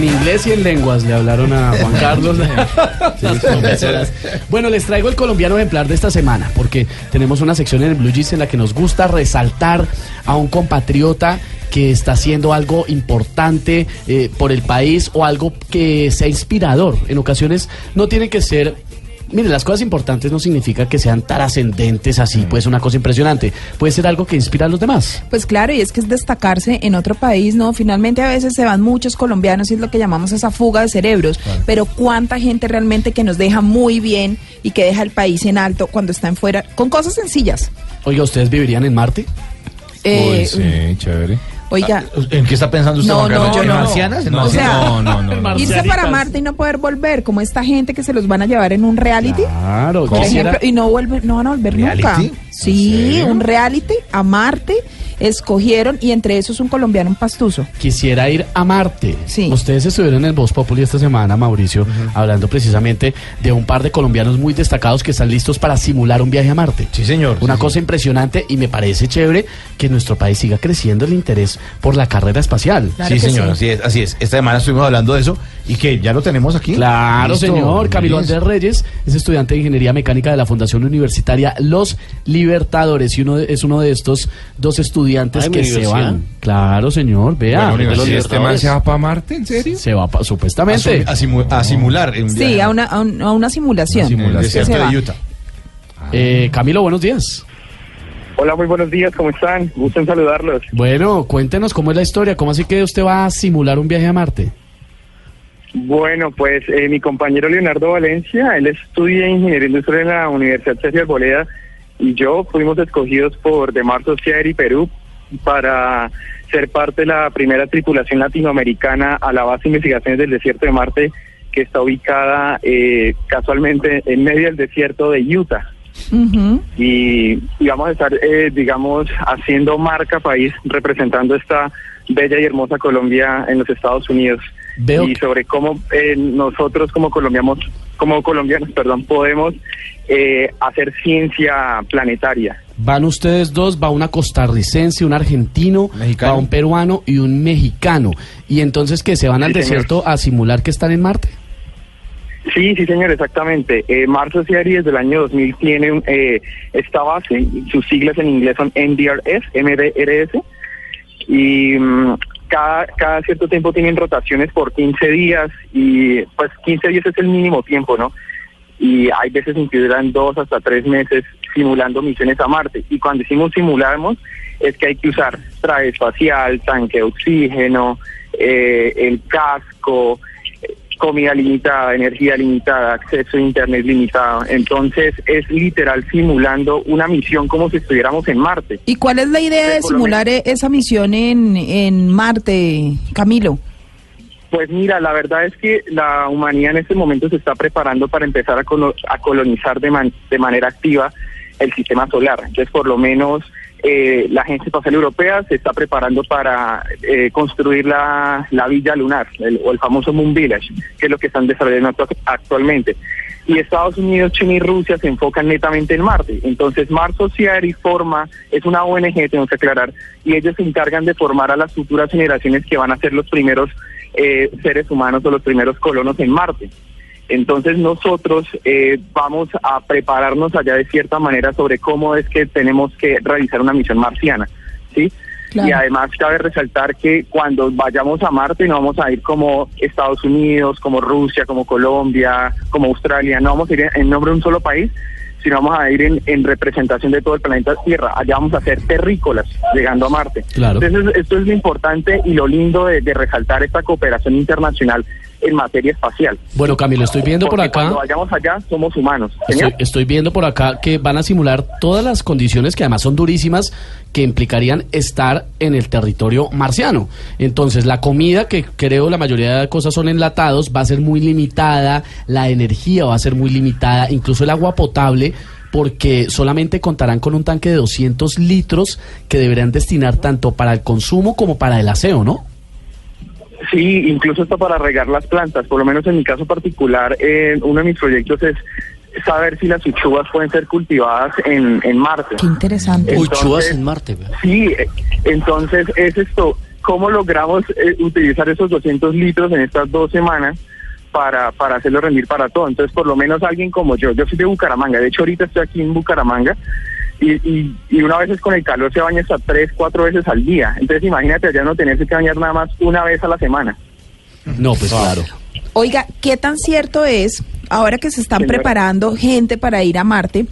En inglés y en lenguas le hablaron a Juan Carlos. bueno, les traigo el colombiano ejemplar de esta semana, porque tenemos una sección en el Blue Jeans en la que nos gusta resaltar a un compatriota que está haciendo algo importante eh, por el país o algo que sea inspirador. En ocasiones no tiene que ser Mire, las cosas importantes no significa que sean trascendentes así, pues una cosa impresionante. Puede ser algo que inspira a los demás. Pues claro, y es que es destacarse en otro país, ¿no? Finalmente a veces se van muchos colombianos y es lo que llamamos esa fuga de cerebros, pero cuánta gente realmente que nos deja muy bien y que deja el país en alto cuando están fuera, con cosas sencillas. Oiga, ¿ustedes vivirían en Marte? Eh, sí, chévere. Oiga, ¿En qué está pensando usted? No, no, yo ¿En no. marcianas? ¿En O marcianas? sea, no, no, no, no. irse para Marte y no poder volver, como esta gente que se los van a llevar en un reality. Claro, Por quisiera- ejemplo, y no vuelven, no van a volver ¿Reality? nunca. ¿En Sí, un reality a Marte escogieron y entre esos un colombiano, un pastuso. Quisiera ir a Marte. Sí. Ustedes estuvieron en el Voz Populi esta semana, Mauricio, hablando precisamente de un par de colombianos muy destacados que están listos para simular un viaje a Marte. Sí, señor. Una Sí, cosa impresionante y me parece chévere que en nuestro país siga creciendo el interés por la carrera espacial. Claro sí, señor, sí. así es, así es. Esta semana estuvimos hablando de eso y que ya lo tenemos aquí. Claro, Listo, señor. Camilo. Andrés Reyes es estudiante de Ingeniería Mecánica de la Fundación Universitaria Los Libertadores y uno de- es uno de estos dos estudiantes Ay, mi que se van. Claro, señor. Vea. Bueno, los este man se va para Marte, ¿en serio? se va pa- A, supuestamente. su- a simu- a simular. en Sí, viaje a una, a un- a una simulación. desierto se va. de Utah. Eh, Camilo, buenos días. Hola, muy buenos días, ¿cómo están? Gusto en saludarlos. Bueno, cuéntenos cómo es la historia. ¿Cómo así que usted va a simular un viaje a Marte? Bueno, pues eh, mi compañero Leonardo Valencia, él estudia Ingeniería Industrial en la Universidad César Arboleda y yo fuimos escogidos por Mars Society Perú para ser parte de la primera tripulación latinoamericana a la base de investigaciones del desierto de Marte que está ubicada eh, casualmente en medio del desierto de Utah. Y, y vamos a estar, eh, digamos, haciendo marca país, representando esta bella y hermosa Colombia en los Estados Unidos. Veo y sobre cómo eh, nosotros como colombianos, como colombianos, perdón, podemos eh, hacer ciencia planetaria. Van ustedes dos, va una costarricense, un argentino, Mexicano. va un peruano y un mexicano. Y entonces que se van al señor. desierto a simular que están en Marte. Sí, sí, señor, exactamente. Eh, Mars Society desde el año 2000 tiene un, eh, esta base, sus siglas en inglés son MDRS, MDRS, y mm, cada, cada cierto tiempo tienen rotaciones por 15 días, y pues 15 días es el mínimo tiempo, ¿no? Y hay veces incluso duran dos hasta tres meses simulando misiones a Marte. Y cuando decimos simulamos, es que hay que usar traje espacial, tanque de oxígeno, eh, el casco, comida limitada, energía limitada, acceso a internet limitado. Entonces es literal simulando una misión como si estuviéramos en Marte. ¿Y cuál es la idea de simular esa misión en, en Marte, Camilo? Pues mira, la verdad es que la humanidad en este momento se está preparando para empezar a, colo- a colonizar de, man- de manera activa el sistema solar. Entonces, por lo menos eh, la Agencia Espacial Europea se está preparando para eh, construir la, la villa lunar, el- o el famoso Moon Village, que es lo que están desarrollando actu- actualmente. Y Estados Unidos, China y Rusia se enfocan netamente en Marte. Entonces, Mars Society forma, es una ONG, tengo que aclarar, y ellos se encargan de formar a las futuras generaciones que van a ser los primeros eh, seres humanos o los primeros colonos en Marte. Entonces nosotros eh, vamos a prepararnos allá de cierta manera sobre cómo es que tenemos que realizar una misión marciana, ¿sí? Claro. Y además cabe resaltar que cuando vayamos a Marte no vamos a ir como Estados Unidos, como Rusia, como Colombia, como Australia, no vamos a ir en- nombre de un solo país, sino vamos a ir en, en representación de todo el planeta Tierra. Allá vamos a ser terrícolas llegando a Marte. Claro. Entonces esto es lo importante y lo lindo de, de resaltar esta cooperación internacional en materia espacial. Bueno, Camilo, estoy viendo por acá. Cuando vayamos allá somos humanos. Estoy, estoy viendo por acá que van a simular todas las condiciones que además son durísimas que implicarían estar en el territorio marciano. Entonces, la comida, que creo la mayoría de cosas son enlatados, va a ser muy limitada, la energía va a ser muy limitada, incluso el agua potable porque solamente contarán con un tanque de 200 litros que deberán destinar tanto para el consumo como para el aseo, ¿no? Sí, incluso hasta para regar las plantas. Por lo menos en mi caso particular, eh, uno de mis proyectos es saber si las uchuvas pueden ser cultivadas en, en Marte. Qué interesante. Entonces- Uchuvas en Marte. Sí, eh, entonces es esto. cómo logramos eh, utilizar esos 200 litros en estas dos semanas para, para hacerlo rendir para todo. Entonces, por lo menos alguien como yo, yo soy de Bucaramanga, de hecho ahorita estoy aquí en Bucaramanga y, y, y una vez con el calor se baña hasta tres, cuatro veces al día. Entonces, imagínate allá no tenerse que bañar nada más una vez a la semana. No, pues claro. Oiga, ¿qué tan cierto es, ahora que se están Señora. preparando gente para ir a Marte,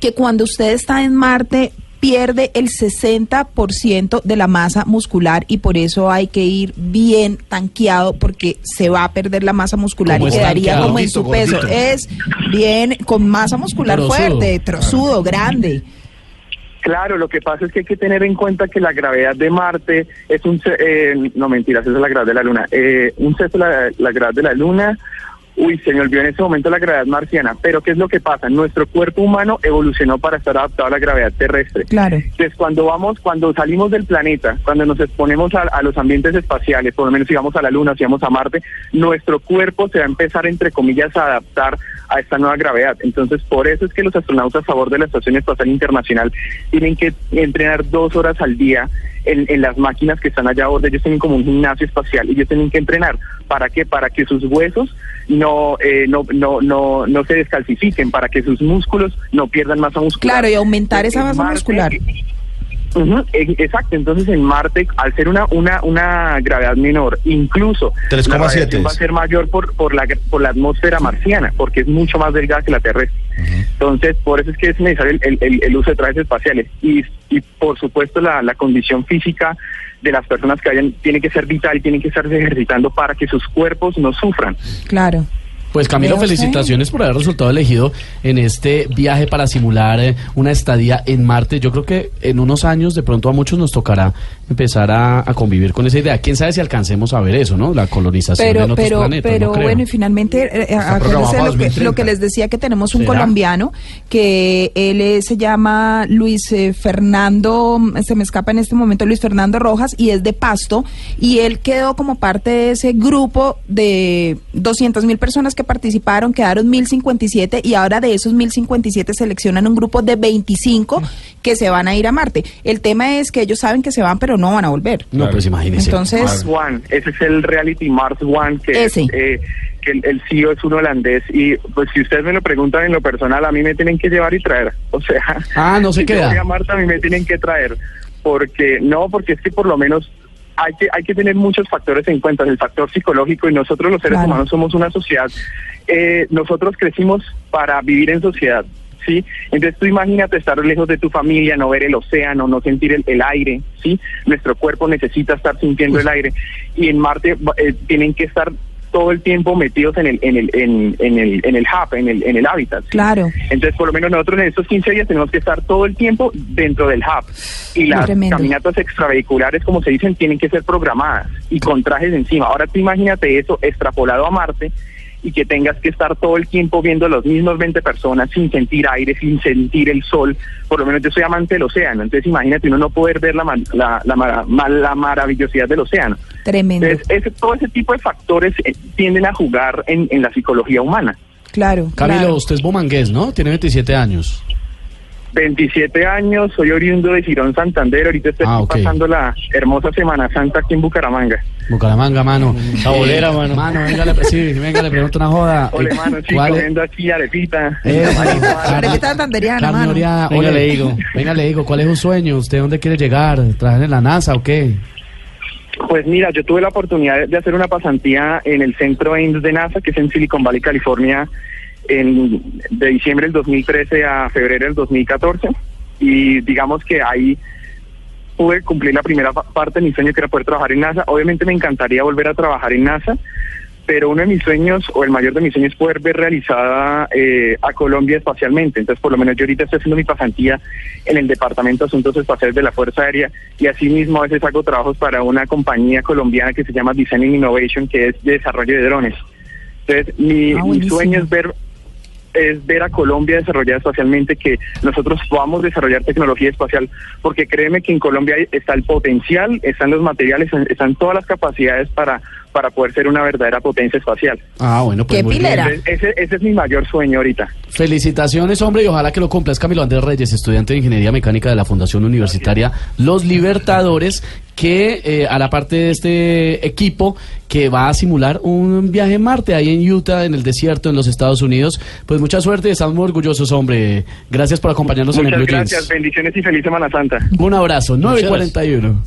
que cuando usted está en Marte pierde el 60% de la masa muscular y por eso hay que ir bien tanqueado porque se va a perder la masa muscular ¿Cómo y quedaría tanqueado? como en su Gordito, peso. gordito. Es bien con masa muscular Trozudo. fuerte, trozudo, grande. Claro, lo que pasa es que hay que tener en cuenta que la gravedad de Marte es un... se- Eh, no, mentiras, esa es la gravedad de la Luna. Eh, un sexto la, la gravedad de la Luna... Uy, se me olvidó en ese momento la gravedad marciana. Pero ¿qué es lo que pasa? Nuestro cuerpo humano evolucionó para estar adaptado a la gravedad terrestre. Claro. Entonces, cuando vamos, cuando salimos del planeta, cuando nos exponemos a, a los ambientes espaciales, por lo menos si vamos a la Luna, si vamos a Marte, nuestro cuerpo se va a empezar, entre comillas, a adaptar a esta nueva gravedad. Entonces, por eso es que los astronautas a favor de la Estación Espacial Internacional tienen que entrenar dos horas al día en, en las máquinas que están allá a bordo. Ellos tienen como un gimnasio espacial y ellos tienen que entrenar. ¿Para qué? Para que sus huesos no, eh, no, no, no, no se descalcifiquen, para que sus músculos no pierdan masa muscular. Claro, y aumentar esa En masa Marte, e- exacto, entonces en Marte, al ser una, una, una gravedad menor, incluso la 3,7 radiación va a ser mayor por, por, la, por la atmósfera marciana, porque es mucho más delgada que la terrestre. Entonces, por eso es que es necesario el, el- el- uso de trajes espaciales. Y, y por supuesto, la, la condición física de las personas que vayan tiene que ser vital y tienen que estarse ejercitando para que sus cuerpos no sufran. Claro. Pues Camilo, felicitaciones por haber resultado elegido en este viaje para simular eh, una estadía en Marte. Yo creo que en unos años de pronto a muchos nos tocará empezar a, a convivir con esa idea. ¿Quién sabe si alcancemos a ver eso, no? La colonización Pero, en otros pero, planetas. pero no creo. bueno, y finalmente, eh, eh, acuérdense lo que, 2030. lo que les decía que tenemos un ¿Será? colombiano que él eh, se llama Luis eh, Fernando, mm, se me escapa en este momento Luis Fernando Rojas y es de Pasto y él quedó como parte de ese grupo de 200 mil personas que participaron, quedaron 1057 y ahora de esos 1057 seleccionan un grupo de 25 que se van a ir a Marte. El tema es que ellos saben que se van pero no van a volver. No, pues imagínese. Entonces, Mars One, ese es el reality Mars One que, Ese. eh, que el, el CEO es un holandés y pues si ustedes me lo preguntan en lo personal a mí me tienen que llevar y traer, o sea, Ah, no se si yo queda. voy a Marte a mí me tienen que traer porque no, porque es que por lo menos hay que hay que tener muchos factores en cuenta, el factor psicológico y nosotros los seres Claro. humanos somos una sociedad, eh, nosotros crecimos para vivir en sociedad. ¿Sí? Entonces tú imagínate estar lejos de tu familia, no ver el océano, no sentir el, el aire, ¿sí? Nuestro cuerpo necesita estar sintiendo el aire y en Marte eh, tienen que estar todo el tiempo metidos en el en el en, en el en el hub, en el en el hábitat. ¿sí? Claro. Entonces, por lo menos nosotros en estos 15 días tenemos que estar todo el tiempo dentro del hub. Y las Tremendo. caminatas extravehiculares, como se dicen, tienen que ser programadas y con trajes encima. Ahora tú imagínate eso extrapolado a Marte y que tengas que estar todo el tiempo viendo los mismos 20 personas sin sentir aire, sin sentir el sol. Por lo menos yo soy amante del océano, entonces imagínate uno no poder ver la, la, la, mara- ma- la maravillosidad del océano. tremendo. Entonces, ese, todo ese tipo de factores eh, tienden a jugar en, en la psicología humana. Claro. Camilo, claro. usted es bomangués, ¿no? Tiene 27 años. 27 años, soy oriundo de Girón Santander, ahorita estoy Ah, pasando la hermosa Semana Santa aquí en Bucaramanga. Bucaramanga, mano. Sabolera, mano. Mano, venga, le, sí, venga, le pregunto una joda. Ole, mano, sí, ¿cuál es- comiendo aquí arepita. Eh, Arepita santanderiana, mano. Venga, Ole, le digo. Venga, le digo, ¿cuál es su sueño? ¿Usted dónde quiere llegar? ¿Trabajar en la NASA o qué? Pues mira, yo tuve la oportunidad de hacer una pasantía en el centro AIMS de NASA, que es en Silicon Valley, California, en, de diciembre del 2013 a febrero del 2014. Y digamos que ahí pude cumplir la primera pa- parte de mi sueño, que era poder trabajar en NASA. Obviamente me encantaría volver a trabajar en NASA, pero uno de mis sueños, o el mayor de mis sueños, es poder ver realizada eh, a Colombia espacialmente. Entonces, por lo menos yo ahorita estoy haciendo mi pasantía en el Departamento de Asuntos Espaciales de la Fuerza Aérea y asimismo a veces hago trabajos para una compañía colombiana que se llama Design and Innovation, que es de desarrollo de drones. Entonces, mi, Ah, mi sueño es ver es ver a Colombia desarrollada espacialmente, que nosotros podamos desarrollar tecnología espacial, porque créeme que en Colombia está el potencial, están los materiales, están todas las capacidades para, para poder ser una verdadera potencia espacial. Ah, bueno, pues Qué muy pilera. Ese, ese es mi mayor sueño ahorita. Felicitaciones, hombre, y ojalá que lo cumpla. Es Camilo Andrés Reyes, estudiante de Ingeniería Mecánica de la Fundación Universitaria Los Libertadores, que eh, hará parte de este equipo que va a simular un viaje en Marte ahí en Utah, en el desierto, en los Estados Unidos. Pues mucha suerte, estamos muy orgullosos, hombre. Gracias por acompañarnos en el Muchas Blue Jeans. gracias, bendiciones y feliz Semana Santa. Un abrazo, 941.